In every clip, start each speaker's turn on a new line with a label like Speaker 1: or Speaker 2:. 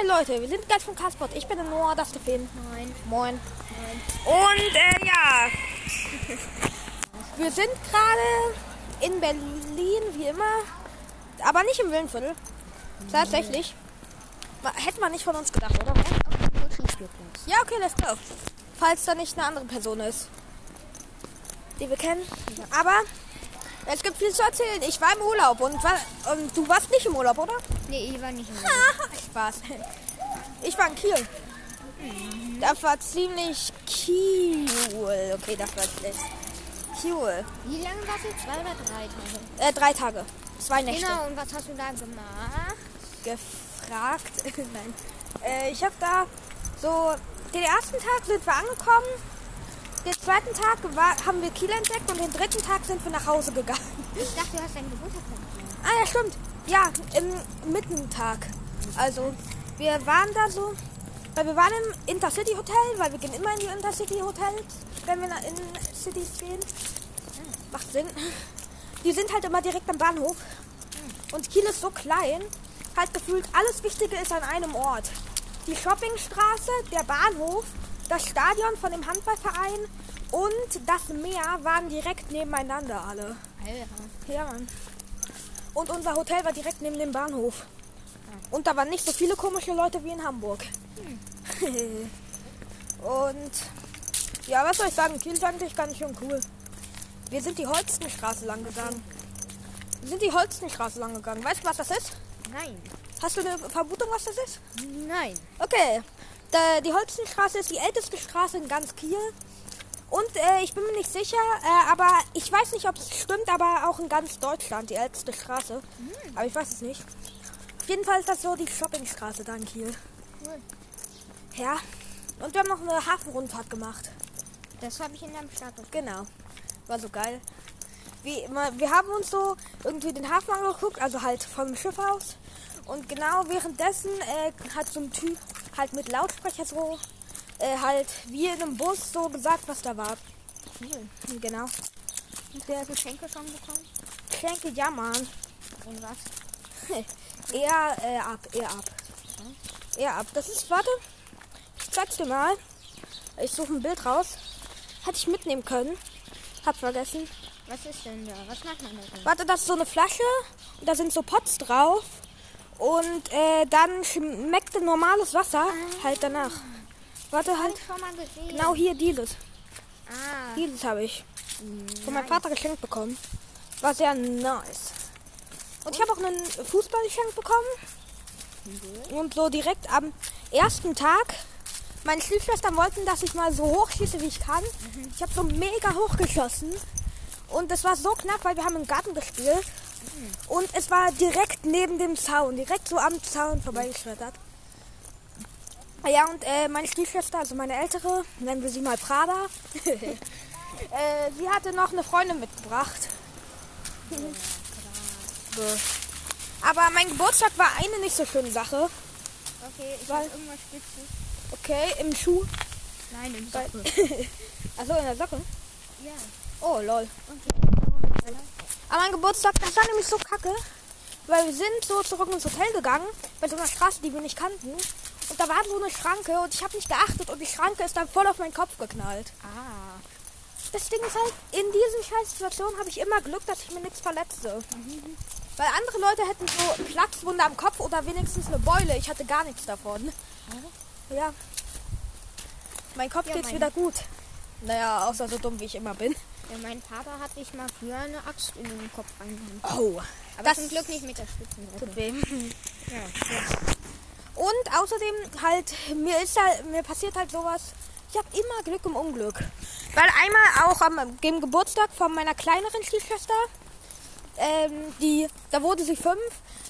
Speaker 1: Hi Leute, wir sind gleich von Carsport. Ich bin der Noah, das ist der Finn.
Speaker 2: Nein.
Speaker 1: Moin. Und äh, ja, wir sind gerade in Berlin, wie immer, aber nicht im Willenviertel. Tatsächlich. Hätte man nicht von uns gedacht, oder? Ja, okay, let's go. Falls da nicht eine andere Person ist, die wir kennen. Aber es gibt viel zu erzählen. Ich war im Urlaub und, war, und du warst nicht im Urlaub, oder?
Speaker 2: Nee, ich war nicht im
Speaker 1: Haha, Spaß. Ich war in Kiel. Das war ziemlich cool. Okay, das war schlecht. Cool.
Speaker 2: Wie lange warst du? Zwei oder drei Tage?
Speaker 1: Äh, drei Tage. Zwei Nächte.
Speaker 2: Genau, und was hast du da gemacht?
Speaker 1: Gefragt. Nein. Äh, ich habe da so. Den ersten Tag sind wir angekommen. Den zweiten Tag war, haben wir Kiel entdeckt und den dritten Tag sind wir nach Hause gegangen.
Speaker 2: Ich dachte, du hast deinen Geburtstag gefeiert.
Speaker 1: Ah ja, stimmt. Ja, im Mittentag. Also, wir waren da so, weil wir waren im Intercity Hotel, weil wir gehen immer in die Intercity Hotels, wenn wir in Cities gehen. Macht Sinn. Die sind halt immer direkt am Bahnhof. Und Kiel ist so klein, halt gefühlt alles Wichtige ist an einem Ort. Die Shoppingstraße, der Bahnhof, das Stadion von dem Handballverein und das Meer waren direkt nebeneinander alle.
Speaker 2: Alter.
Speaker 1: Ja, Mann. Und unser Hotel war direkt neben dem Bahnhof. Und da waren nicht so viele komische Leute wie in Hamburg. Und ja, was soll ich sagen? Kiel ist eigentlich ganz schön cool. Wir sind die Holstenstraße lang gegangen. Wir sind die Holstenstraße lang gegangen. Weißt du, was das ist?
Speaker 2: Nein.
Speaker 1: Hast du eine Vermutung, was das ist?
Speaker 2: Nein.
Speaker 1: Okay. Da, die Holstenstraße ist die älteste Straße in ganz Kiel. Und äh, ich bin mir nicht sicher, äh, aber ich weiß nicht, ob es stimmt, aber auch in ganz Deutschland die älteste Straße. Aber ich weiß es nicht. Auf jeden Fall ist das so die Shoppingstraße da in Kiel.
Speaker 2: Cool.
Speaker 1: Ja. Und wir haben noch eine Hafenrundfahrt gemacht.
Speaker 2: Das habe ich in deinem Status.
Speaker 1: Genau. War so geil. Wie, wir haben uns so irgendwie den Hafen angeguckt, also halt vom Schiff aus. Und genau währenddessen äh, hat so ein Typ halt mit Lautsprecher so äh, halt wie in einem Bus so gesagt, was da war.
Speaker 2: Cool.
Speaker 1: Genau.
Speaker 2: Hast du Geschenke schon bekommen?
Speaker 1: Geschenke, ja, Mann.
Speaker 2: Und was?
Speaker 1: eher äh, ab, eher ab. Eher ab. Das ist, warte, ich zeig's dir mal. Ich suche ein Bild raus. Hätte ich mitnehmen können. Hab vergessen.
Speaker 2: Was ist denn da? Was macht man da drin?
Speaker 1: Warte, das ist so eine Flasche und da sind so Pots drauf. Und äh, dann schmeckt normales Wasser halt danach. Warte halt. Genau hier dieses.
Speaker 2: Ah.
Speaker 1: Dieses habe ich von meinem Vater geschenkt bekommen. War sehr nice. Und ich habe auch einen Fußball geschenkt bekommen. Und so direkt am ersten Tag. Meine Stiefschwestern wollten, dass ich mal so hoch schieße, wie ich kann. Ich habe so mega hoch geschossen. Und es war so knapp, weil wir haben im Garten gespielt. Und es war direkt neben dem Zaun, direkt so am Zaun vorbeigeschlittert. Ja, und äh, meine Stiefschwester, also meine ältere, nennen wir sie mal Prada, äh, sie hatte noch eine Freundin mitgebracht. Aber mein Geburtstag war eine nicht so schöne Sache.
Speaker 2: Okay, ich
Speaker 1: Weil-
Speaker 2: irgendwas Spitzes.
Speaker 1: Okay, im Schuh.
Speaker 2: Nein, im Sockel.
Speaker 1: Achso, in der Socke.
Speaker 2: ja.
Speaker 1: Oh, lol.
Speaker 2: Okay.
Speaker 1: Aber mein Geburtstag, das war nämlich so kacke. Weil wir sind so zurück ins Hotel gegangen, bei so einer Straße, die wir nicht kannten. Und da war so eine Schranke und ich habe nicht geachtet und die Schranke ist dann voll auf meinen Kopf geknallt.
Speaker 2: Ah.
Speaker 1: Das Ding ist halt, in diesen scheiß Situationen habe ich immer Glück, dass ich mir nichts verletze. Weil andere Leute hätten so Platzwunde am Kopf oder wenigstens eine Beule. Ich hatte gar nichts davon. Ja. Mein Kopf
Speaker 2: Ja,
Speaker 1: geht's
Speaker 2: mein-
Speaker 1: wieder gut. Naja, außer so dumm wie ich immer bin.
Speaker 2: Ja, mein Vater hat sich mal früher eine Axt in den Kopf reingehauen.
Speaker 1: Oh.
Speaker 2: Aber
Speaker 1: Das
Speaker 2: zum Glück nicht mit der Spitzenseite.
Speaker 1: tut weh.
Speaker 2: Ja.
Speaker 1: Und außerdem halt, mir ist halt, mir passiert halt sowas. Ich habe immer Glück im Unglück. Weil einmal auch am dem Geburtstag von meiner kleineren Stiefschwester, ähm, die, da wurde sie fünf,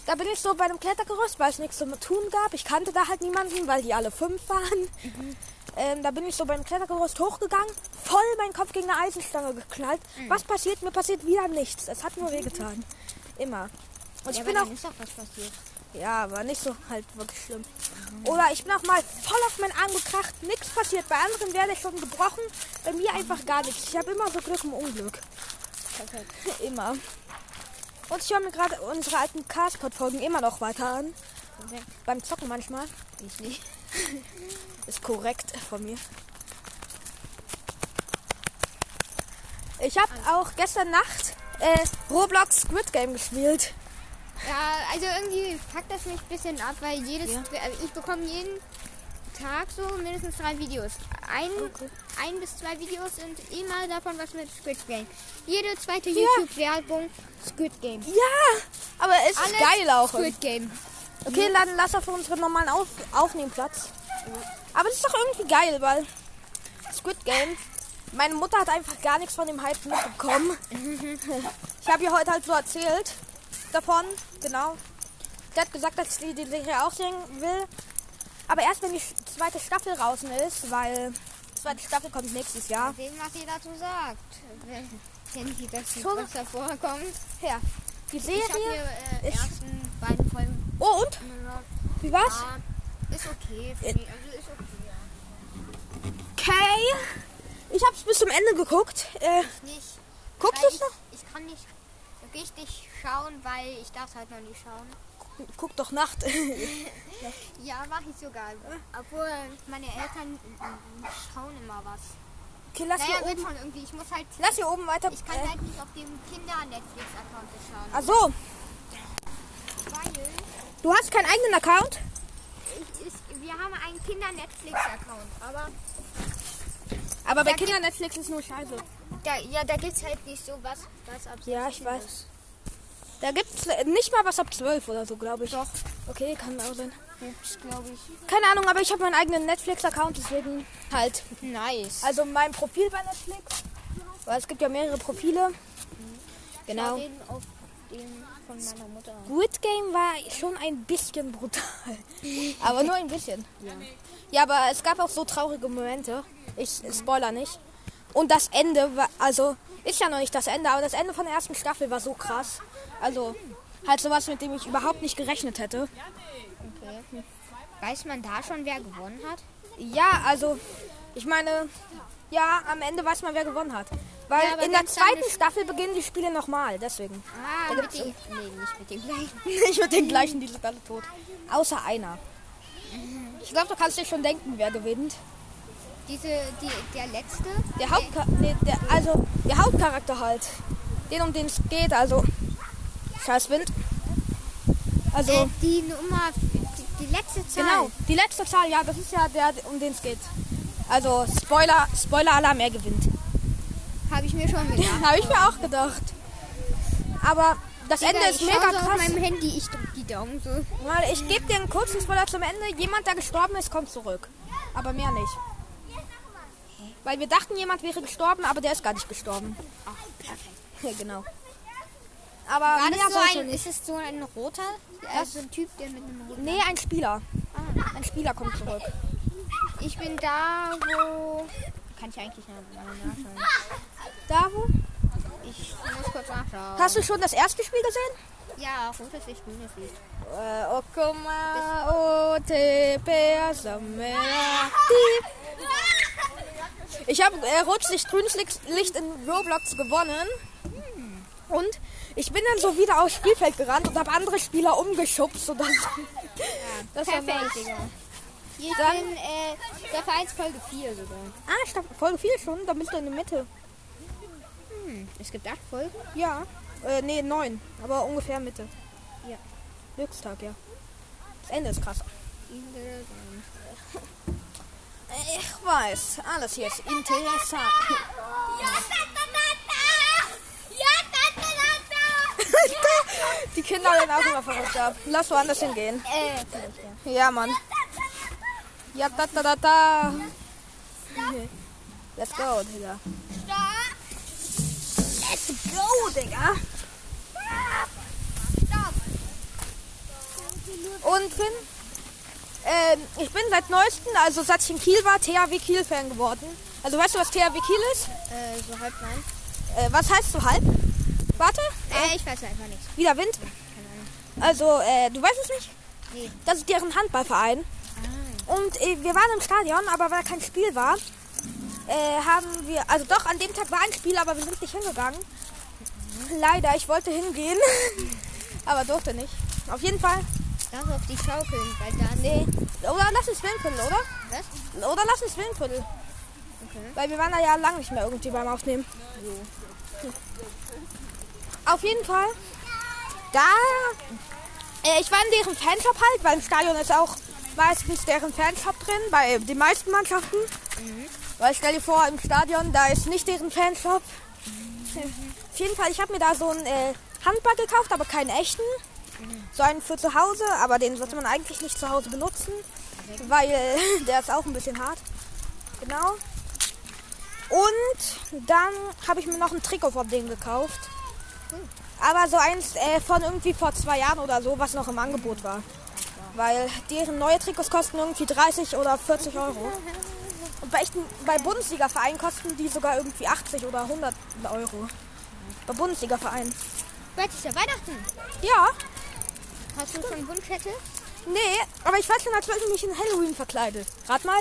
Speaker 1: da bin ich so bei einem Klettergerüst, weil es nichts zu tun gab. Ich kannte da halt niemanden, weil die alle fünf waren. Ähm, da bin ich so beim Klettergerüst hochgegangen, voll mein Kopf gegen eine Eisenstange geknallt. Was passiert? Mir passiert wieder nichts. Es hat nur wehgetan. Immer. Und ich
Speaker 2: ja,
Speaker 1: bin
Speaker 2: aber
Speaker 1: auch
Speaker 2: ist doch was passiert.
Speaker 1: ja, aber nicht so halt wirklich schlimm. Oder ich bin auch mal voll auf meinen Arm gekracht, nichts passiert. Bei anderen wäre der schon gebrochen, bei mir einfach gar nichts. Ich habe immer so Glück im Unglück. immer. Und ich höre mir gerade unsere alten Castpod-Folgen immer noch weiter an.
Speaker 2: Okay.
Speaker 1: Beim Zocken manchmal.
Speaker 2: Ich nicht.
Speaker 1: Ist korrekt von mir. Ich habe auch gestern Nacht äh, Roblox Squid Game gespielt.
Speaker 2: Ja, also irgendwie packt das mich ein bisschen ab, weil jedes,
Speaker 1: Ja.
Speaker 2: also ich bekomme jeden Tag so mindestens drei Videos. Ein,
Speaker 1: Okay.
Speaker 2: ein bis zwei Videos sind immer davon was mit Squid Game. Jede zweite
Speaker 1: Ja.
Speaker 2: YouTube-Werbung Squid Game.
Speaker 1: Ja, aber es ist
Speaker 2: Alles
Speaker 1: geil auch.
Speaker 2: Squid Game.
Speaker 1: Okay, dann lass auf unseren normalen auf Aufnehmplatz. Aber es ist doch irgendwie geil, weil Squid Game. Meine Mutter hat einfach gar nichts von dem Hype mitbekommen. ich habe ihr heute halt so erzählt davon, genau. Sie hat gesagt, dass sie die Serie auch sehen will. Aber erst wenn die zweite Staffel draußen ist, weil die zweite Staffel kommt nächstes Jahr.
Speaker 2: Sehen, was sie dazu sagt. Wenn, sie das was davor kommt.
Speaker 1: Ja. Die
Speaker 2: Ich habe mir
Speaker 1: Serie.
Speaker 2: äh,
Speaker 1: ist-
Speaker 2: ersten beiden Folgen
Speaker 1: Oh und? Wie war's?
Speaker 2: Ja, ist okay. Für mich. Also ist okay.
Speaker 1: Okay. Ich hab's bis zum Ende geguckt. Äh,
Speaker 2: Nicht.
Speaker 1: guckst
Speaker 2: weil
Speaker 1: du's noch?
Speaker 2: ich, ich kann nicht richtig schauen, weil ich darf halt noch nicht schauen.
Speaker 1: Guck doch Nacht.
Speaker 2: Ja, mache ich sogar. Obwohl meine Eltern schauen immer was.
Speaker 1: Okay, lass
Speaker 2: Naja,
Speaker 1: hier oben.
Speaker 2: schon irgendwie. Ich muss halt.
Speaker 1: Lass hier oben weiter.
Speaker 2: Ich kann
Speaker 1: äh,
Speaker 2: halt nicht auf dem Kinder-Netflix-Account schauen.
Speaker 1: ach so,
Speaker 2: Weil
Speaker 1: du hast keinen eigenen Account?
Speaker 2: ich, ich, wir haben einen Kinder-Netflix-Account. Aber
Speaker 1: Aber bei
Speaker 2: Ja,
Speaker 1: Kindern Netflix ist nur Scheiße.
Speaker 2: da, ja, da gibt es halt nicht so was, was ab
Speaker 1: Ja, ich
Speaker 2: 16
Speaker 1: weiß.
Speaker 2: ist.
Speaker 1: Da gibt's äh, nicht mal was ab 12 oder so, glaube ich.
Speaker 2: Doch.
Speaker 1: Okay, kann auch sein.
Speaker 2: Gibt's, glaube ich.
Speaker 1: Keine Ahnung, aber ich habe meinen eigenen Netflix-Account, deswegen halt.
Speaker 2: Nice.
Speaker 1: Also mein Profil bei Netflix. Weil es gibt ja mehrere Profile. Genau.
Speaker 2: Mutter an.
Speaker 1: Squid Game war schon ein bisschen brutal. aber nur ein bisschen. Ja. aber es gab auch so traurige Momente. Ich spoiler nicht. Und das Ende war, also ist ja noch nicht das Ende, aber das Ende von der ersten Staffel war so krass. Also halt sowas, mit dem ich überhaupt nicht gerechnet hätte.
Speaker 2: Okay. Weiß man da schon, wer gewonnen hat?
Speaker 1: Ja, also ich meine, ja, am Ende weiß man, wer gewonnen hat. Weil
Speaker 2: Ja,
Speaker 1: in der zweiten Staffel beginnen die Spiele nochmal, deswegen.
Speaker 2: Ah, mit dem. Nee, nicht mit dem gleichen.
Speaker 1: nicht mit den gleichen, die sind alle tot. Außer einer. Ich glaube, du kannst dir schon denken, wer gewinnt.
Speaker 2: Diese, die, der letzte.
Speaker 1: Der Hauptcha nee, der, also der Hauptcharakter halt. Den, um den es geht, also. Scheiß Wind. Also,
Speaker 2: Äh, die Nummer. Die, die letzte Zahl.
Speaker 1: genau. Die letzte Zahl, ja, das ist ja der, um den es geht. Also, Spoiler, Spoiler-Alarm, er gewinnt.
Speaker 2: Habe ich mir schon gedacht.
Speaker 1: Habe ich mir auch gedacht. Aber das Ende
Speaker 2: Digga,
Speaker 1: ist
Speaker 2: ich
Speaker 1: mega
Speaker 2: schau so auf
Speaker 1: krass.
Speaker 2: meinem Handy. Ich drück die Daumen so.
Speaker 1: Weil ich gebe dir einen kurzen Spoiler zum Ende. Jemand, der gestorben ist, kommt zurück. Aber mehr nicht. Weil wir dachten, jemand wäre gestorben, aber der ist gar nicht gestorben.
Speaker 2: Ach, perfekt.
Speaker 1: Ja, genau. Aber
Speaker 2: War das so ein,
Speaker 1: nicht.
Speaker 2: ist es so ein roter? Also ein Typ, der mit einem roten.
Speaker 1: Nee, ein Spieler.
Speaker 2: Ah,
Speaker 1: Ein Spieler kommt zurück.
Speaker 2: ich bin da, wo. Kann ich eigentlich mal nachschauen?
Speaker 1: Da wo?
Speaker 2: Ich muss kurz nachschauen.
Speaker 1: Hast du schon das erste Spiel gesehen?
Speaker 2: Ja, rotes Licht, grünes Licht.
Speaker 1: Äh, Okoma, o te Samera. Ich habe äh, grünes Licht Licht in Roblox gewonnen. Und ich bin dann so wieder aufs Spielfeld gerannt und habe andere Spieler umgeschubst. Und das, das war
Speaker 2: Perfekt,
Speaker 1: nice.
Speaker 2: Digga. Ich
Speaker 1: Dann-
Speaker 2: bin äh, Staffel 1 Folge 4 sogar.
Speaker 1: Ah, Staffel Folge 4 schon, da bist du in der Mitte.
Speaker 2: Hm, es gibt 8 Folgen.
Speaker 1: Ja. Äh, nee, 9. Aber ungefähr Mitte.
Speaker 2: Ja.
Speaker 1: Glückstag, ja. Das Ende ist krass. Ich weiß, alles hier ist interessant. Die Kinder werden auch immer verrückt ab. Lass woanders hingehen.
Speaker 2: Äh, ja.
Speaker 1: Mann. Ja, da, da, da, da. Let's go, Digga. Let's go, Digga. Und Finn, ähm, ich bin seit neuestem, also seit ich in Kiel war, THW Kiel-Fan geworden. Also weißt du, was THW Kiel ist?
Speaker 2: Äh, so halb nein.
Speaker 1: Äh, was heißt so halb? Warte,
Speaker 2: Äh, ich weiß einfach nicht.
Speaker 1: wieder Wind.
Speaker 2: Keine Ahnung.
Speaker 1: Also, äh, du weißt es nicht?
Speaker 2: Nee.
Speaker 1: Das ist deren Handballverein.
Speaker 2: Ah.
Speaker 1: Und äh, wir waren im Stadion, aber weil kein Spiel war, äh, haben wir, also doch, an dem Tag war ein Spiel, aber wir sind nicht hingegangen. Leider, ich wollte hingehen, aber durfte nicht. Auf jeden Fall
Speaker 2: Lass auf die Schaukeln, weil da.
Speaker 1: Nee. Oder lass ins Windviertel, oder?
Speaker 2: Was?
Speaker 1: Oder lass ins Windviertel.
Speaker 2: Okay.
Speaker 1: Weil wir waren da ja lang nicht mehr irgendwie beim Aufnehmen. Auf jeden Fall. Da. Äh, ich war in deren Fanshop halt, weil im Stadion ist auch meistens deren Fanshop drin, bei den meisten Mannschaften. Weil stell dir vor, im Stadion, da ist nicht deren Fanshop. Auf jeden Fall, ich habe mir da so einen äh, Handball gekauft, aber keinen echten. So einen für zu Hause, aber den sollte man eigentlich nicht zu Hause benutzen, weil der ist auch ein bisschen hart. Genau. Und dann habe ich mir noch ein Trikot von denen gekauft. Aber so eins äh, von irgendwie vor zwei Jahren oder so, was noch im Angebot war. Weil deren neue Trikots kosten irgendwie 30 oder 40 Euro. Und bei, echten, bei Bundesliga-Vereinen kosten die sogar irgendwie 80 oder 100 Euro. Bei Bundesliga-Vereinen.
Speaker 2: Bald ist ja Weihnachten.
Speaker 1: Ja,
Speaker 2: Hast du schon Wunschkette?
Speaker 1: nee, aber ich weiß schon, als wenn ich mich in Halloween verkleide. Rat mal.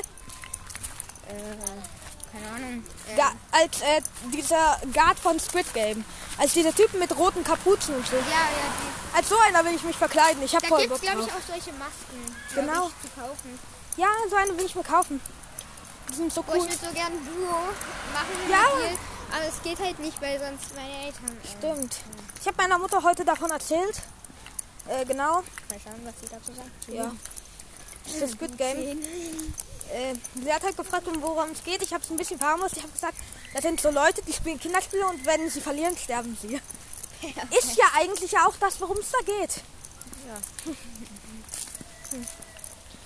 Speaker 2: Äh, keine Ahnung. Äh,
Speaker 1: Ja, als äh, dieser Guard von Squid Game. Als dieser Typen mit roten Kapuzen und so.
Speaker 2: ja, ja.
Speaker 1: Als so einer will ich mich verkleiden. Ich
Speaker 2: Die,
Speaker 1: habe voll Bock
Speaker 2: glaube ich, auch solche Masken.
Speaker 1: Genau.
Speaker 2: Ich, zu kaufen.
Speaker 1: Ja, so eine will ich mir kaufen. Die sind so
Speaker 2: Oh,
Speaker 1: cool.
Speaker 2: ich würde so gern Duo machen.
Speaker 1: Ja.
Speaker 2: dir, Aber es geht halt nicht, weil sonst meine Eltern. Äh,
Speaker 1: Stimmt. Ich habe meiner Mutter heute davon erzählt. Äh, genau.
Speaker 2: Mal schauen, was sie dazu sagt.
Speaker 1: Ja. Das Squid Game. Äh, sie hat halt gefragt, um worum es geht. Ich habe es ein bisschen verharmlost. Ich habe gesagt, das sind so Leute, die spielen Kinderspiele und wenn sie verlieren, sterben sie. Ist ja eigentlich ja auch das, worum es da geht.
Speaker 2: Ja.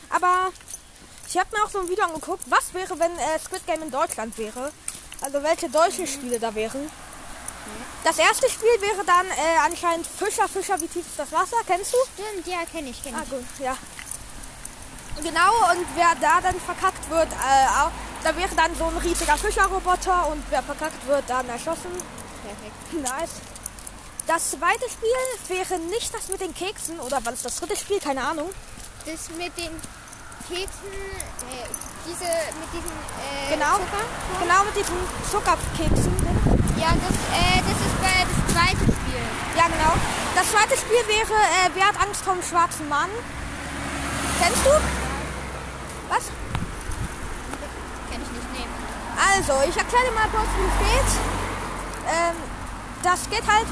Speaker 1: Aber ich habe mir auch so ein Video angeguckt, was wäre, wenn äh, Squid Game in Deutschland wäre. Also welche deutschen Spiele da wären. Das erste Spiel wäre dann äh, anscheinend Fischer, Fischer, wie tief ist das Wasser? Kennst du?
Speaker 2: Stimmt, ja, kenne ich, kenne
Speaker 1: Ah,
Speaker 2: ich.
Speaker 1: gut, ja. Genau, und wer da dann verkackt wird, äh, auch, da wäre dann so ein riesiger Fischerroboter und wer verkackt wird, dann erschossen.
Speaker 2: Perfekt.
Speaker 1: Nice. Das zweite Spiel wäre nicht das mit den Keksen, oder was ist das dritte Spiel? Keine Ahnung.
Speaker 2: Das mit den Keksen, äh, diese, mit diesen, äh,
Speaker 1: Genau.
Speaker 2: Zucker.
Speaker 1: Genau mit diesen Zuckerkeksen.
Speaker 2: Ja, das, äh, das ist bei das zweite Spiel.
Speaker 1: Ja, genau. Das zweite Spiel wäre, äh, wer hat Angst vor dem schwarzen Mann? Kennst du? Was?
Speaker 2: Kenne ich nicht, nee.
Speaker 1: Also, ich erkläre dir mal kurz, wie es geht. Ähm, das geht halt,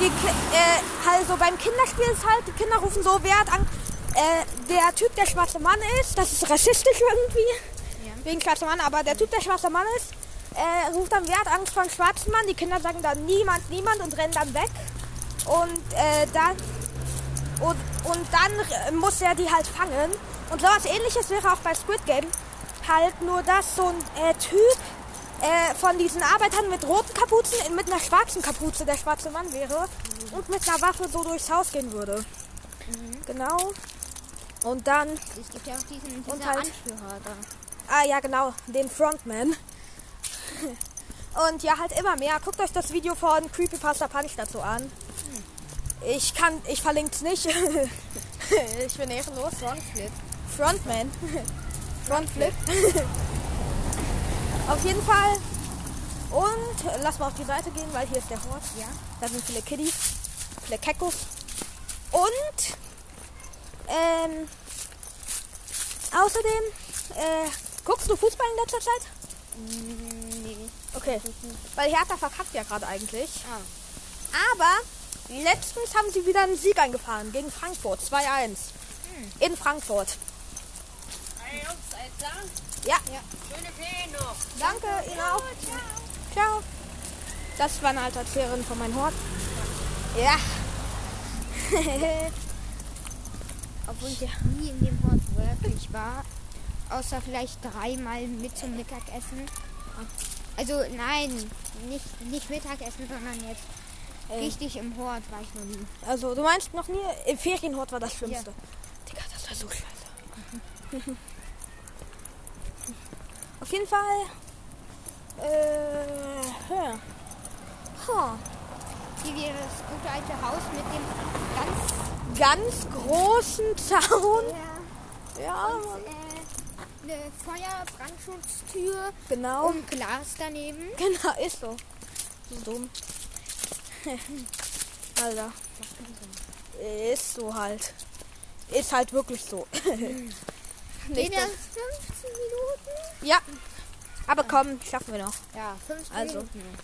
Speaker 1: die, äh, also beim Kinderspiel ist halt, die Kinder rufen so, wer hat Angst, äh, der Typ, der schwarze Mann ist, das ist rassistisch irgendwie,
Speaker 2: Ja.
Speaker 1: wegen schwarzer Mann, aber der Typ, der schwarzer Mann ist, äh, ruft dann, wer hat Angst vor dem schwarzen Mann, die Kinder sagen dann niemand, niemand und rennen dann weg. Und äh, dann und, und dann muss er die halt fangen. Und sowas ähnliches wäre auch bei Squid Game. Halt nur, dass so ein äh, Typ äh, von diesen Arbeitern mit roten Kapuzen mit einer schwarzen Kapuze der schwarze Mann wäre und mit einer Waffe so durchs Haus gehen würde. Genau. Und dann,
Speaker 2: Es gibt ja auch diesen,
Speaker 1: Und halt-
Speaker 2: Anführer da.
Speaker 1: ah ja genau, den Frontman. Und ja, halt immer mehr. Guckt euch das Video von Creepypasta Punch dazu an. Ich kann, ich verlinke es nicht. ich bin ehrenlos.
Speaker 2: Frontflip.
Speaker 1: Frontman. Frontflip. auf jeden Fall. Und lass mal auf die Seite gehen, weil hier ist der Hort.
Speaker 2: Ja.
Speaker 1: Da sind viele Kiddies, viele Keckos. Und ähm, außerdem, äh, guckst du Fußball in letzter Zeit?
Speaker 2: Nee.
Speaker 1: Okay. Weil Hertha verkackt ja gerade eigentlich.
Speaker 2: Ah.
Speaker 1: Aber letztens haben sie wieder einen Sieg eingefahren gegen Frankfurt. 2-1. In Frankfurt.
Speaker 3: Hey Jungs, alles klar?
Speaker 1: Ja.
Speaker 2: Ja.
Speaker 3: Schöne Ferien noch.
Speaker 1: Danke, Ihnen auch. Ciao. Das war eine alte Erzählerin von meinem Hort. Ja.
Speaker 2: Obwohl ich nie in dem Ort wirklich war. Außer vielleicht dreimal mit zum Mittagessen. Also nein, nicht, nicht Mittagessen, sondern jetzt
Speaker 1: Äh.
Speaker 2: richtig im Hort war ich noch nie.
Speaker 1: Also, du meinst noch nie, im Ferienhort war das Schlimmste. Digga, das war so scheiße. Auf jeden Fall. Äh, ja. Ha.
Speaker 2: Hier wieder das gute alte Haus mit dem ganz
Speaker 1: Ganz großen Zaun.
Speaker 2: ja,
Speaker 1: Ja,
Speaker 2: und, äh, eine Feuerbrandschutztür
Speaker 1: genau.
Speaker 2: und Glas daneben.
Speaker 1: Genau, ist so. So dumm. Alter. Ist so halt. ist halt wirklich so.
Speaker 2: Geht
Speaker 1: Nicht
Speaker 2: das
Speaker 1: so.
Speaker 2: 15 Minuten?
Speaker 1: Ja. Aber komm, schaffen wir noch.
Speaker 2: Ja, 15
Speaker 1: Also.
Speaker 2: Minuten.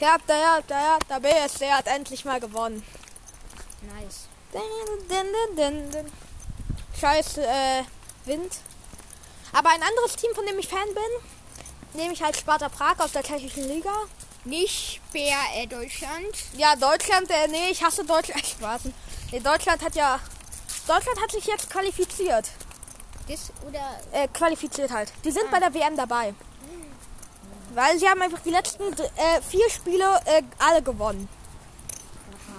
Speaker 1: Ja, ja, der, der BSC hat endlich mal gewonnen.
Speaker 2: Nice.
Speaker 1: Din, din, din. Scheiß äh, Wind. Aber ein anderes Team, von dem ich Fan bin, nämlich halt Sparta Prag aus der tschechischen Liga.
Speaker 2: Nicht Bär äh, Deutschland.
Speaker 1: Ja, Deutschland, äh, nee, ich hasse Deutschland. Spaß. Nee, Deutschland hat ja. Deutschland hat sich jetzt qualifiziert.
Speaker 2: Das oder
Speaker 1: Äh, qualifiziert halt. Die sind bei der WM dabei. Weil sie haben einfach die letzten äh, vier Spiele äh, alle gewonnen.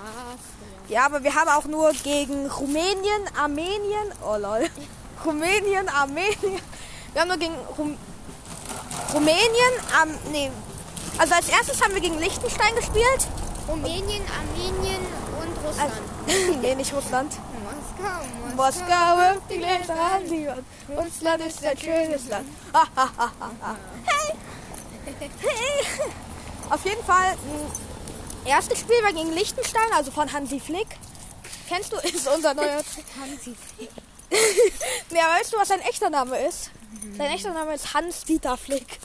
Speaker 2: was?
Speaker 1: Ja, aber wir haben auch nur gegen Rumänien, Armenien, oh lol. Rumänien, Armenien. Wir haben nur gegen Rum Rumänien, am nee. Also als erstes haben wir gegen Liechtenstein gespielt.
Speaker 2: Rumänien, Armenien und Russland.
Speaker 1: Also, nee, nicht Russland.
Speaker 2: Moskau,
Speaker 1: wirft die Gläser an die Wand. Russland ist ein schönes Land. Hey! Hey! Auf jeden Fall, mh, erstes Spiel war gegen Liechtenstein, also von Hansi Flick. Kennst du, ist unser neuer...
Speaker 2: Hansi.
Speaker 1: Ja, weißt du, was sein echter Name ist? Sein echter Name ist Hans-Dieter Flick.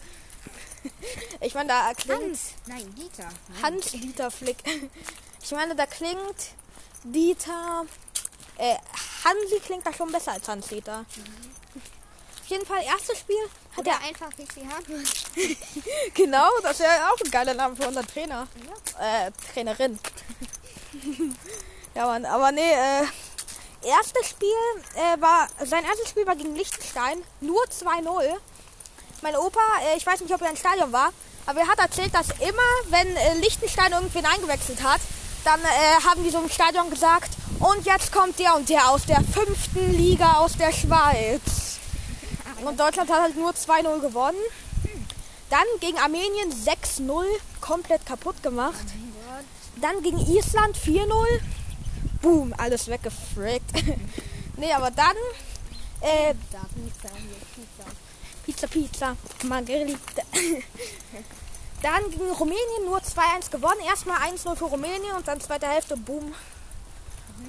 Speaker 1: Ich meine, da klingt...
Speaker 2: Hans. Nein, Dieter.
Speaker 1: Hans-Dieter Flick. Ich meine, da klingt Dieter... Äh, Hansi klingt da schon besser als Hans-Dieter. Auf jeden Fall, erstes Spiel hat
Speaker 2: Oder
Speaker 1: er...
Speaker 2: einfach Richie Hartmann.
Speaker 1: Genau, das wäre auch ein geiler Name für unseren Trainer. Äh, Trainerin. ja, Mann, aber nee, äh, erstes Spiel äh, war, sein erstes Spiel war gegen Liechtenstein, nur 2-0. Mein Opa, äh, ich weiß nicht, ob er im Stadion war, aber er hat erzählt, dass immer, wenn äh, Liechtenstein irgendwen eingewechselt hat, dann äh, haben die so im Stadion gesagt, und jetzt kommt der und der aus der fünften Liga aus der Schweiz. Und Deutschland hat halt nur 2-0 gewonnen. Dann gegen Armenien 6-0 komplett kaputt gemacht. Dann gegen Island 4-0. Boom, alles weggefrickt. nee, aber dann äh,
Speaker 2: Pizza, Pizza.
Speaker 1: Pizza, Pizza, Margarita. dann gegen Rumänien nur 2-1 gewonnen. Erstmal 1-0 für Rumänien und dann zweite Hälfte, boom.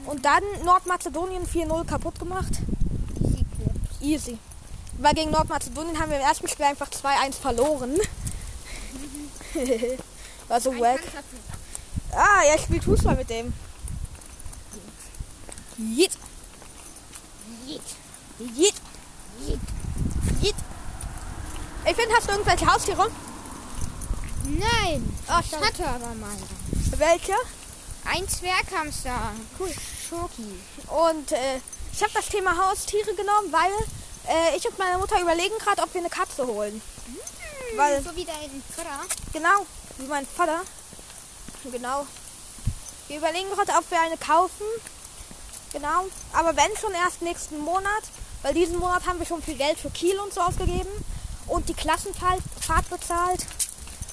Speaker 1: Und dann Nordmazedonien 4-0 kaputt gemacht. Easy. Weil gegen Nordmazedonien haben wir im ersten Spiel einfach 2-1 verloren. War so wack. Ah, er spielt Fußball mit dem. Jit.
Speaker 2: Jit.
Speaker 1: Jit.
Speaker 2: Jit.
Speaker 1: Jit. Ich finde, hast du irgendwelche Haustiere?
Speaker 2: Nein.
Speaker 1: Ah,
Speaker 2: Ich hatte aber mal.
Speaker 1: Welche?
Speaker 2: Ein Zwerghamster. Cool. Schoki.
Speaker 1: Und äh, ich habe das Thema Haustiere genommen, weil äh, ich und meine Mutter überlegen gerade, ob wir eine Katze holen. Weil,
Speaker 2: So wie dein Vater.
Speaker 1: genau, wie mein Vater. Genau. Wir überlegen gerade, ob wir eine kaufen. Genau. Aber wenn schon erst nächsten Monat, weil diesen Monat haben wir schon viel Geld für Kiel und so ausgegeben und die Klassenfahrt Fahrt bezahlt.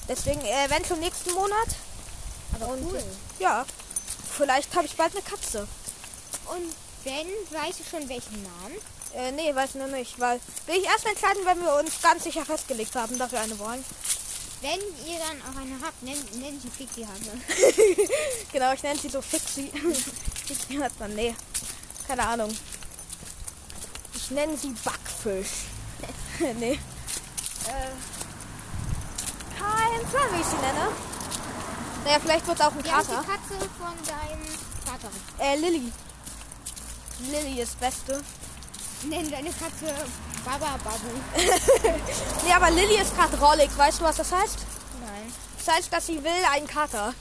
Speaker 1: Deswegen, äh, wenn schon nächsten Monat.
Speaker 2: Aber
Speaker 1: Und
Speaker 2: cool.
Speaker 1: ja, vielleicht habe ich bald eine Katze.
Speaker 2: Und wenn, weißt du schon welchen Namen?
Speaker 1: Äh, nee, weiß noch nicht, weil will ich erst entscheiden, wenn wir uns ganz sicher festgelegt haben, dass wir eine wollen.
Speaker 2: Wenn ihr dann auch eine habt, nennt, nennt sie Fixi Hase.
Speaker 1: Genau, ich nenne sie so Fixie. Fixie hat man, nee. Keine Ahnung. Ich nenne sie Backfisch. nee. Äh, kein Plan, wie ich sie nenne. Naja, vielleicht wird es auch ein
Speaker 2: heißt die
Speaker 1: Kater.
Speaker 2: Katze von deinem Vater?
Speaker 1: Äh, Lilly. Lilly ist Beste.
Speaker 2: Nenn deine Katze Baba Babu.
Speaker 1: Nee, aber Lilly ist gerade rollig. Weißt du, was das heißt?
Speaker 2: Nein.
Speaker 1: Das heißt, dass sie will einen Kater.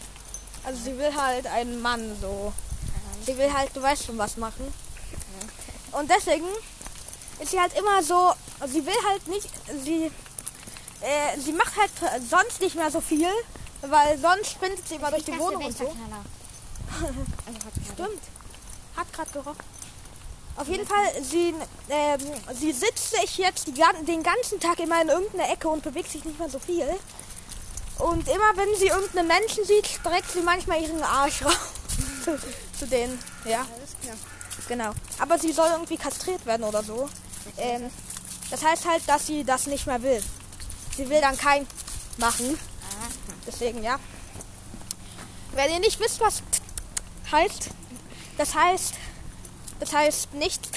Speaker 1: Also sie will halt einen Mann so. Sie will halt, du weißt schon was machen. Und deswegen ist sie halt immer so, sie will halt nicht, sie, äh, sie macht halt sonst nicht mehr so viel, weil sonst sprintet sie immer durch die Wohnung und so. Stimmt. Hat gerade gerochen. Auf jeden Fall, sie, ähm, sie sitzt sich jetzt die, den ganzen Tag immer in irgendeiner Ecke und bewegt sich nicht mehr so viel. Und immer wenn sie irgendeinen Menschen sieht, streckt sie manchmal ihren Arsch raus. zu, zu denen. Ja, genau. Aber sie soll irgendwie kastriert werden oder so. Ähm, das heißt halt, dass sie das nicht mehr will. Sie will dann kein machen. Deswegen, ja. Wenn ihr nicht wisst, was heißt, das heißt Das heißt nicht.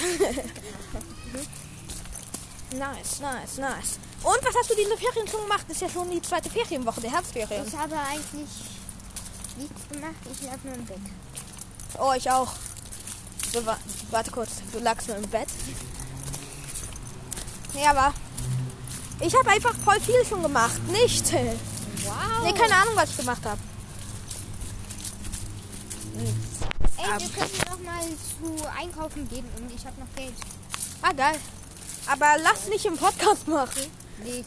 Speaker 1: nice, nice, nice. Und was hast du diese Ferien schon gemacht? Das ist ja schon die zweite Ferienwoche, der Herbstferien.
Speaker 2: Ich habe eigentlich nichts gemacht. Ich lag nur im Bett.
Speaker 1: Oh, ich auch. So, wa warte kurz, du lagst nur im Bett. Nee, aber ich habe einfach voll viel schon gemacht. Nicht.
Speaker 2: Wow.
Speaker 1: Nee, keine Ahnung, was ich gemacht habe.
Speaker 2: Ey, wir könnten noch mal zu einkaufen gehen und ich habe noch Geld.
Speaker 1: Ah, geil. Aber lass nicht im Podcast machen.
Speaker 2: Nee,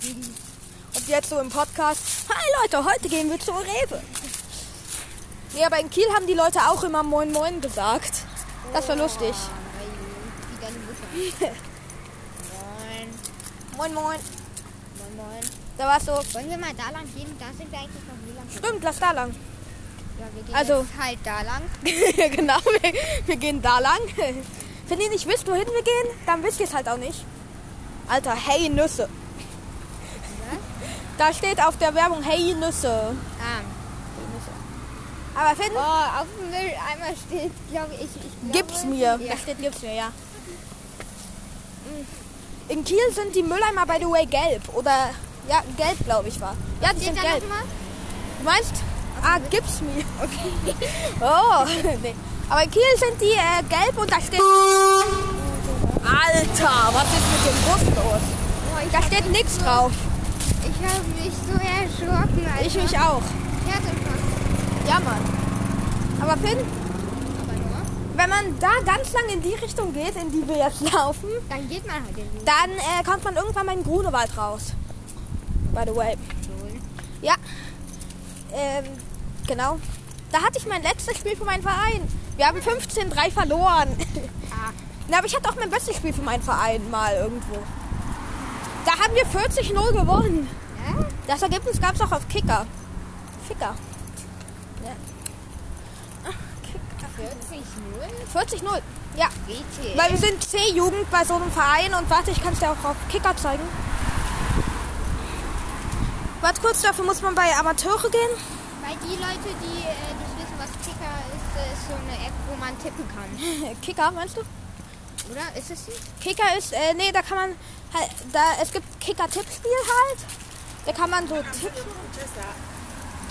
Speaker 1: Und jetzt so im Podcast. Hi Leute, heute gehen wir zur Rewe. Nee, aber in Kiel haben die Leute auch immer Moin Moin gesagt. Das war lustig.
Speaker 2: Weil wie deine Mutter.
Speaker 1: Moin
Speaker 2: Moin.
Speaker 1: Moin.
Speaker 2: Moin.
Speaker 1: Da war es so.
Speaker 2: Wollen wir mal da lang gehen? Da sind wir eigentlich noch nie lang.
Speaker 1: Stimmt, lass da lang.
Speaker 2: Ja, wir gehen
Speaker 1: Also-
Speaker 2: halt da lang.
Speaker 1: genau, wir, wir gehen da lang. Wenn ihr nicht wisst, wohin wir gehen, dann wisst ihr es halt auch nicht. Alter, hey Nüsse. Da steht auf der Werbung Hey Nüsse.
Speaker 2: Ah.
Speaker 1: Aber Finn,
Speaker 2: Oh, auf dem Mülleimer steht, glaube ich, ich glaube,
Speaker 1: gib's mir.
Speaker 2: Ja.
Speaker 1: Da steht gib's mir, ja. In Kiel sind die Mülleimer, by the way, gelb. Oder, ja, gelb, glaube ich, war. Ja, die sind gelb. Du meinst? Ah, gib's mir. Okay. Oh, nee. Aber in Kiel sind die äh, gelb und da steht... Alter, was ist mit dem Bus los?
Speaker 2: Oh, ich
Speaker 1: Da steht nichts
Speaker 2: so-
Speaker 1: drauf.
Speaker 2: Ich habe mich so erschrocken. Alter.
Speaker 1: Ich mich auch.
Speaker 2: Herzinfarkt.
Speaker 1: Ja, Mann. Aber
Speaker 2: nur.
Speaker 1: Wenn man da ganz lang in die Richtung geht, in die wir jetzt laufen,
Speaker 2: Dann geht man halt
Speaker 1: dann äh, kommt man irgendwann mal in den Grunewald raus. By the way.
Speaker 2: Schule.
Speaker 1: Ja. Ähm, genau. Da hatte ich mein letztes Spiel für meinen Verein. Wir haben 15-3 verloren.
Speaker 2: Ah.
Speaker 1: Na, aber ich hatte auch mein bestes Spiel für meinen Verein mal irgendwo. Da haben wir 40-0 gewonnen.
Speaker 2: Ja?
Speaker 1: Das Ergebnis gab es auch auf Kicker. Ficker.
Speaker 2: 40-0?
Speaker 1: 40-0. Ja.
Speaker 2: WT.
Speaker 1: Weil wir sind C-Jugend bei so einem Verein und warte, ich kann es dir auch auf Kicker zeigen. Warte kurz, dafür muss man bei Amateure gehen.
Speaker 2: Bei die Leute, die äh, nicht wissen, was Kicker ist, äh, ist so eine App, wo man tippen kann.
Speaker 1: Kicker, meinst du?
Speaker 2: Oder ist es die?
Speaker 1: Kicker ist, äh, nee, da kann man halt, da, es gibt Kicker-Tippspiel halt. Da kann man so tippen.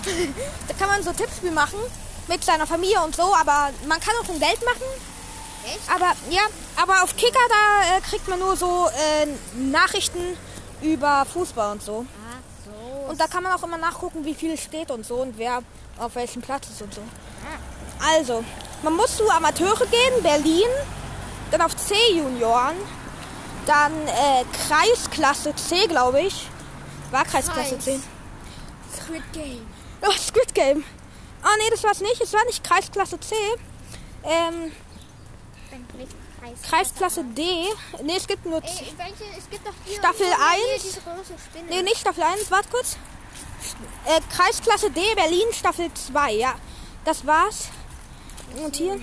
Speaker 1: da kann man so Tippspiel machen mit seiner Familie und so, aber man kann auch ein Geld machen.
Speaker 2: Echt?
Speaker 1: Aber ja, aber auf Kicker da äh, kriegt man nur so äh, Nachrichten über Fußball und so.
Speaker 2: Ach so.
Speaker 1: Und da kann man auch immer nachgucken, wie viel steht und so und wer auf welchem Platz ist und so.
Speaker 2: Ah.
Speaker 1: Also, man muss zu Amateure gehen, Berlin, dann auf C-Junioren, dann äh, Kreisklasse C, glaube ich. War Kreisklasse
Speaker 2: Kreis.
Speaker 1: C.
Speaker 2: Squid Game.
Speaker 1: Oh, Squid Game. Ah, nee, das war es nicht. Es war nicht Kreisklasse C. Ähm,
Speaker 2: Dann nicht Kreis.
Speaker 1: Kreisklasse D. Nee, es gibt nur...
Speaker 2: Ey, welche? Es gibt doch hier
Speaker 1: Staffel
Speaker 2: irgendwo hier
Speaker 1: 1.
Speaker 2: diese große Spinne.
Speaker 1: Nee, nicht Staffel 1, warte kurz. Äh, Kreisklasse D, Berlin, Staffel 2, ja. Das war's. Und hier.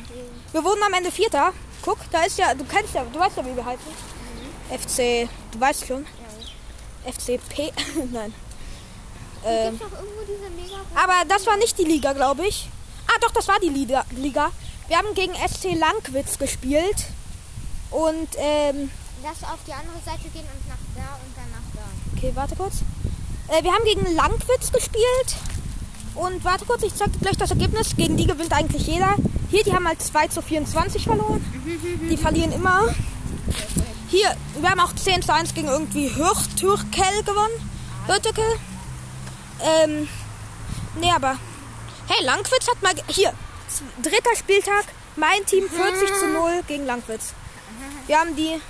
Speaker 1: Wir wurden am Ende Vierter. Guck, da ist ja, du kennst ja, du weißt ja, wie wir heißen. FC, du weißt schon. FCP, nein.
Speaker 2: Mega
Speaker 1: aber das war nicht die Liga, glaube ich. Ah, doch, das war die Liga. Liga. Wir haben gegen SC Langwitz gespielt. Und, ähm,
Speaker 2: Lass auf die andere Seite gehen und nach da und dann nach da.
Speaker 1: Okay, warte kurz. Äh, wir haben gegen Langwitz gespielt. Und warte kurz, ich zeig dir gleich das Ergebnis. Gegen die gewinnt eigentlich jeder. Hier, die haben halt 2 zu 24 verloren. Die verlieren immer. Hier, wir haben auch 10 zu 1 gegen irgendwie Hürtürkel gewonnen. Hürtürkel. Ähm, nee, aber. Hey, Langwitz hat mal. Hier, dritter Spieltag. Mein Team 40 zu 0 gegen Langwitz. Wir haben die.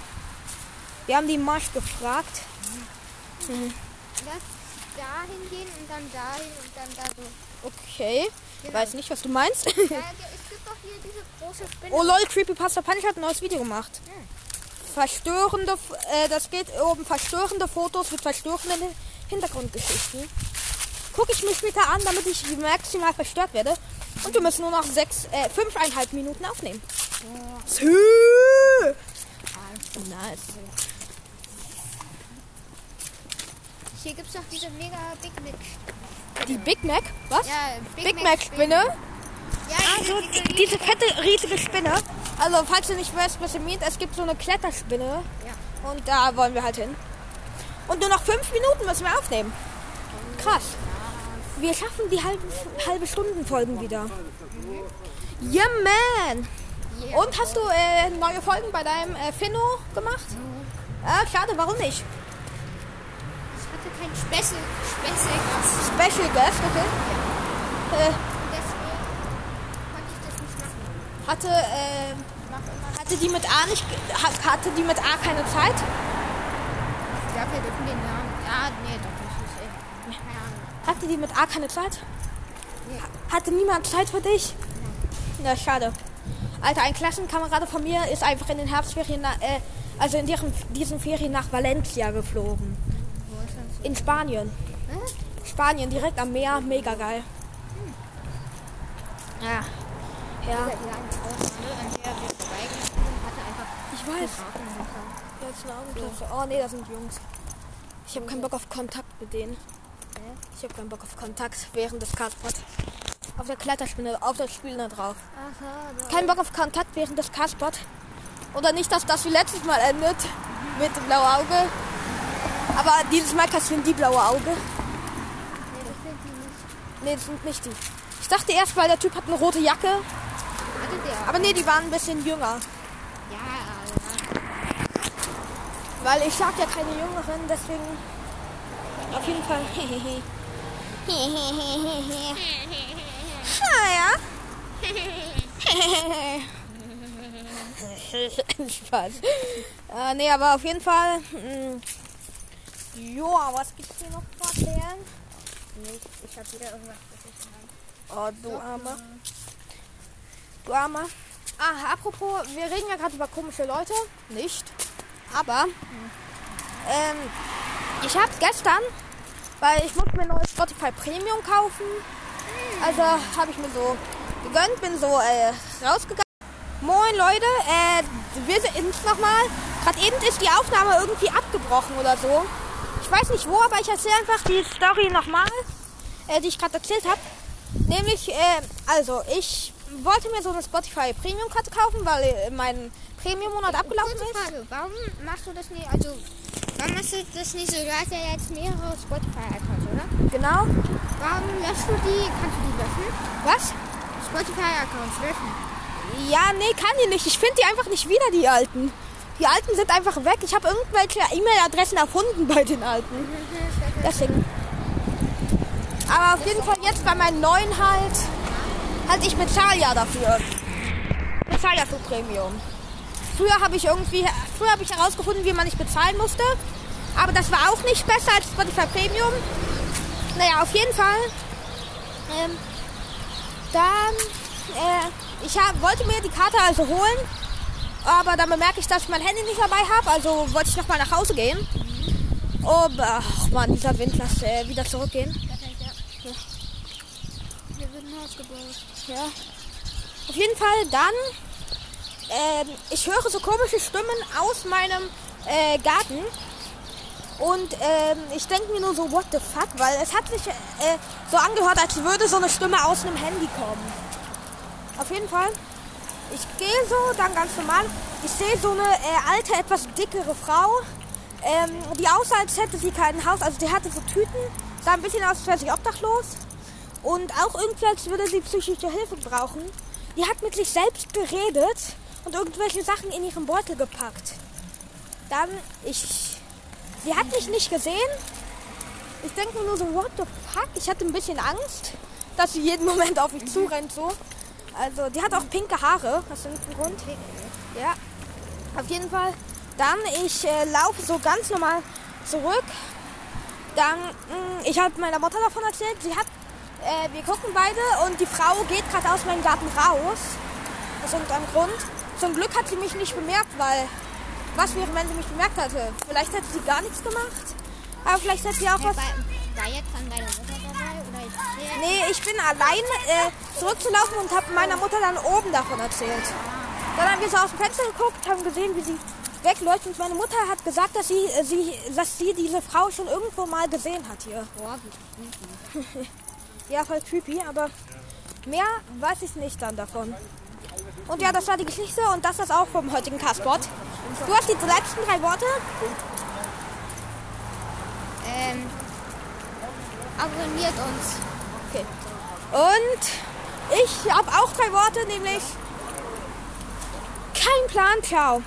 Speaker 1: Wir haben die Marsch gefragt.
Speaker 2: Lass dahin gehen und dann dahin und dann da so.
Speaker 1: Okay. Ich weiß nicht, was du meinst.
Speaker 2: Ja, es gibt doch hier diese große Spinne.
Speaker 1: oh lol, Creepypasta Punch hat ein neues Video gemacht. Verstörende, F- äh, das geht um verstörende Fotos mit verstörenden Hintergrundgeschichten. Gucke ich mir später an, damit ich maximal verstört werde. Und wir müssen nur noch sechs, äh, fünfeinhalb Minuten aufnehmen. Sü. Nice.
Speaker 2: Hier gibt es doch diese mega Big Mac.
Speaker 1: Die Big Mac? Was?
Speaker 2: Ja,
Speaker 1: Big Mac Spinne?
Speaker 2: Ja,
Speaker 1: Also
Speaker 2: diese, diese,
Speaker 1: diese fette, riesige Spinne. Also, falls ihr nicht wisst, was ihr meint, es gibt so eine Kletterspinne.
Speaker 2: Ja.
Speaker 1: Und da wollen wir halt hin. Und nur noch fünf Minuten müssen wir aufnehmen. Krass. Wir schaffen die halbe, halbe Stunden Folgen wieder. Ja, man.
Speaker 2: Yeah.
Speaker 1: Und hast du äh, neue Folgen bei deinem äh, Finno gemacht? Ah, schade, warum nicht?
Speaker 2: Ich hatte keinen Special, Special Gast.
Speaker 1: Special Guest, okay. Äh,
Speaker 2: Deswegen konnte ich das nicht machen.
Speaker 1: hatte, äh, hatte die mit A nicht, hatte die mit A keine Zeit?
Speaker 2: Ich glaube, wir dürfen den Namen. Ja, nee, doch nicht. Ich, äh, keine Ahnung.
Speaker 1: Hatte die mit A keine Zeit? Hatte niemand Zeit für dich? Na, schade. Alter, ein Klassenkamerade von mir ist einfach in den Herbstferien, äh, also in diesen, diesen Ferien nach Valencia geflogen. In Spanien. Spanien, direkt am Meer, mega geil. Ja. Ja, ich weiß. Jetzt eine Augenklasse. Oh nee, das sind Jungs. Ich habe keinen Bock auf Kontakt mit denen. Ich habe keinen Bock auf Kontakt während des Castpot. Auf der Kletterspinne, auf das Spiel da drauf.
Speaker 2: Ach,
Speaker 1: Kein Bock auf Kontakt während des Castpot. Oder nicht, dass das wie letztes Mal endet mit dem blauen Auge. Aber dieses Mal kassieren die blaue Auge.
Speaker 2: Nee, das sind die nicht.
Speaker 1: Nee, das sind nicht die. Ich dachte erst, weil der Typ hat eine rote Jacke.
Speaker 2: Hatte der.
Speaker 1: Aber nee, die waren ein bisschen jünger.
Speaker 2: Ja, ja.
Speaker 1: Weil ich sag ja keine Jüngeren, deswegen auf jeden Fall. Naja. Spaß. Äh, nee, aber auf jeden Fall. mm, Joa, was gibt's hier noch zu erzählen?
Speaker 2: Nicht. Ich habe wieder irgendwas vergessen.
Speaker 1: Oh, du Armer. Du Armer. Ah, apropos, wir reden ja gerade über komische Leute. Nicht. Aber, ähm, ich habe gestern, weil ich musste mir neues Spotify Premium kaufen. Also habe ich mir so gegönnt, bin so äh, rausgegangen. Moin Leute, äh, wir sind nochmal. Gerade eben ist die Aufnahme irgendwie abgebrochen oder so. Ich weiß nicht wo, aber ich erzähle einfach die Story nochmal, äh, die ich gerade erzählt habe. Nämlich, äh, also ich wollte mir so eine Spotify Premium-Karte kaufen, weil mein Premium-Monat abgelaufen ist.
Speaker 2: Warum machst du das nicht, also, warum machst du das nicht so, du hast ja jetzt mehrere Spotify-Accounts, oder?
Speaker 1: Genau.
Speaker 2: Warum löschst du die, kannst du die löschen?
Speaker 1: Was?
Speaker 2: Spotify-Accounts löschen.
Speaker 1: Ja, nee, kann die nicht. Ich finde die einfach nicht wieder, die alten. Die alten sind einfach weg. Ich habe irgendwelche E-Mail-Adressen erfunden bei den alten. Deswegen. Aber auf jeden Fall jetzt bei meinen neuen halt. Halt, ich bezahle ja dafür. Ich bezahle ja für Premium. Früher habe ich irgendwie, früher habe ich herausgefunden, wie man nicht bezahlen musste. Aber das war auch nicht besser als Spotify Premium. Naja, auf jeden Fall. Ähm, dann, äh, ich hab, wollte mir die Karte also holen. Aber dann bemerke ich, dass ich mein Handy nicht dabei habe. Also wollte ich nochmal nach Hause gehen. Oh, ach man, dieser Wind, lass äh, wieder zurückgehen.
Speaker 2: Ja. Hier wird ein Haus gebaut.
Speaker 1: Ja. Auf jeden Fall dann, ähm, ich höre so komische Stimmen aus meinem äh, Garten. Und ähm, ich denke mir nur so, what the fuck, weil es hat sich äh, so angehört, als würde so eine Stimme aus einem Handy kommen. Auf jeden Fall, ich gehe so, dann ganz normal. Ich sehe so eine äh, alte, etwas dickere Frau, ähm, die aussah, als hätte sie kein Haus. Also die hatte so Tüten, sah ein bisschen aus, als wäre sie obdachlos. Und auch irgendwie, als würde sie psychische Hilfe brauchen. Die hat mit sich selbst geredet und irgendwelche Sachen in ihren Beutel gepackt. Dann, ich. Sie hat mich nicht gesehen. Ich denke mir nur so, what the fuck? Ich hatte ein bisschen Angst, dass sie jeden Moment auf mich zurennt so. Also, die hat auch pinke Haare. Hast du einen Grund? Ja. Auf jeden Fall. Dann, ich äh, laufe so ganz normal zurück. Dann, mh, ich habe meiner Mutter davon erzählt. Sie hat, äh, wir gucken beide und die Frau geht gerade aus meinem Garten raus. Aus irgendeinem Grund. Zum Glück hat sie mich nicht bemerkt, weil was wäre, wenn sie mich bemerkt hätte? Vielleicht hätte sie gar nichts gemacht. Aber vielleicht hätte sie auch was.
Speaker 2: war, jetzt dann deine Mutter dabei? Oder ich
Speaker 1: Nee, ich bin allein äh, zurückzulaufen und habe meiner Mutter dann oben davon erzählt. Dann haben wir so aus dem Fenster geguckt, haben gesehen, wie sie wegläuft. Und meine Mutter hat gesagt, dass sie, äh, sie, dass sie diese Frau schon irgendwo mal gesehen hat hier.
Speaker 2: Boah, wie creepy.
Speaker 1: Ja, voll creepy, aber mehr weiß ich nicht dann davon. Und ja, das war die Geschichte und das ist auch vom heutigen Castbot. Du hast die letzten drei Worte.
Speaker 2: Ähm, abonniert uns.
Speaker 1: Okay. Und ich habe auch drei Worte, nämlich kein Plan, ciao.